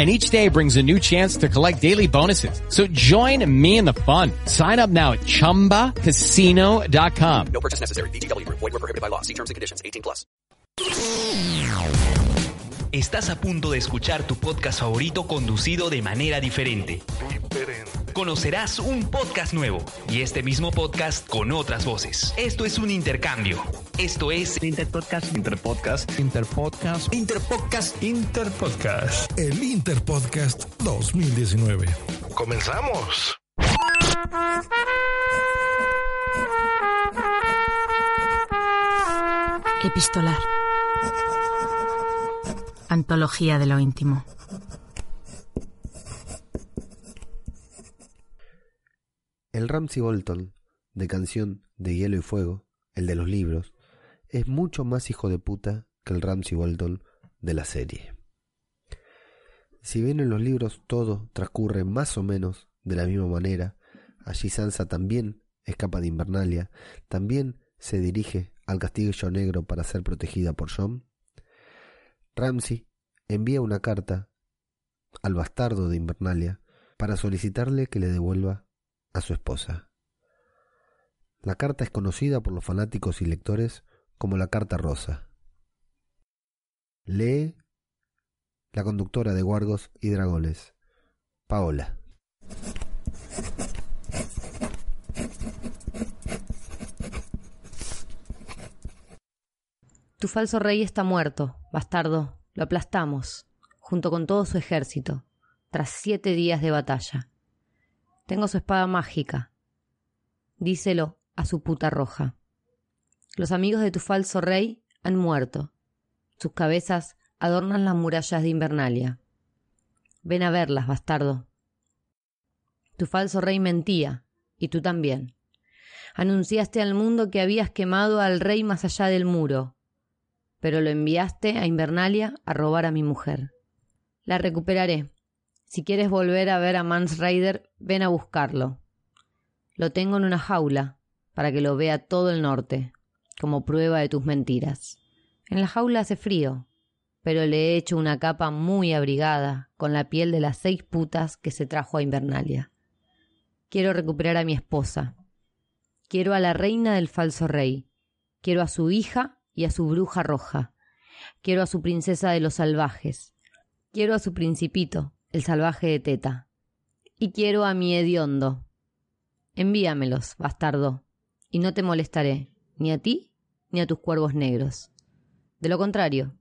and each day brings a new chance to collect daily bonuses. So join me in the fun. Sign up now at ChumbaCasino.com. No purchase necessary. BGW. Void were prohibited by law. See terms and conditions. 18 plus. Estás a punto de escuchar tu podcast favorito conducido de manera diferente. Conocerás un podcast nuevo y este mismo podcast con otras voces. Esto es un intercambio. Esto es Interpodcast. Interpodcast. Interpodcast. Interpodcast. Interpodcast. El Interpodcast 2019. Comenzamos. Epistolar. Antología de lo íntimo. El Ramsey Bolton, de Canción de Hielo y Fuego, el de los libros, es mucho más hijo de puta que el Ramsey Bolton de la serie. Si bien en los libros todo transcurre más o menos de la misma manera, allí Sansa también escapa de Invernalia, también se dirige al castillo negro para ser protegida por John, Ramsey envía una carta al bastardo de Invernalia para solicitarle que le devuelva a su esposa. La carta es conocida por los fanáticos y lectores como la Carta Rosa. Lee la conductora de Guargos y Dragones, Paola. Tu falso rey está muerto, bastardo. Lo aplastamos, junto con todo su ejército, tras siete días de batalla. Tengo su espada mágica. Díselo a su puta roja. Los amigos de tu falso rey han muerto. Sus cabezas adornan las murallas de Invernalia. Ven a verlas, bastardo. Tu falso rey mentía, y tú también. Anunciaste al mundo que habías quemado al rey más allá del muro, pero lo enviaste a Invernalia a robar a mi mujer. La recuperaré. Si quieres volver a ver a Mans Raider, ven a buscarlo. Lo tengo en una jaula, para que lo vea todo el norte, como prueba de tus mentiras. En la jaula hace frío, pero le he hecho una capa muy abrigada con la piel de las seis putas que se trajo a Invernalia. Quiero recuperar a mi esposa. Quiero a la reina del falso rey. Quiero a su hija y a su bruja roja. Quiero a su princesa de los salvajes. Quiero a su principito, el salvaje de Teta. Y quiero a mi hediondo. Envíamelos, bastardo, y no te molestaré, ni a ti ni a tus cuervos negros. De lo contrario,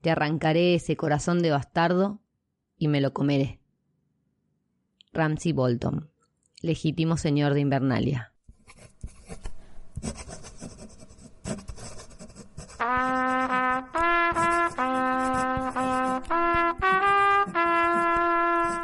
te arrancaré ese corazón de bastardo y me lo comeré. Ramsay Bolton, legítimo señor de Invernalia.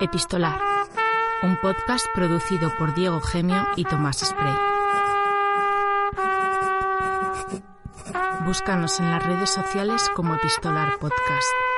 Epistolar. Un podcast producido por Diego Gemio y Tomás Spray. Búscanos en las redes sociales como Epistolar Podcast.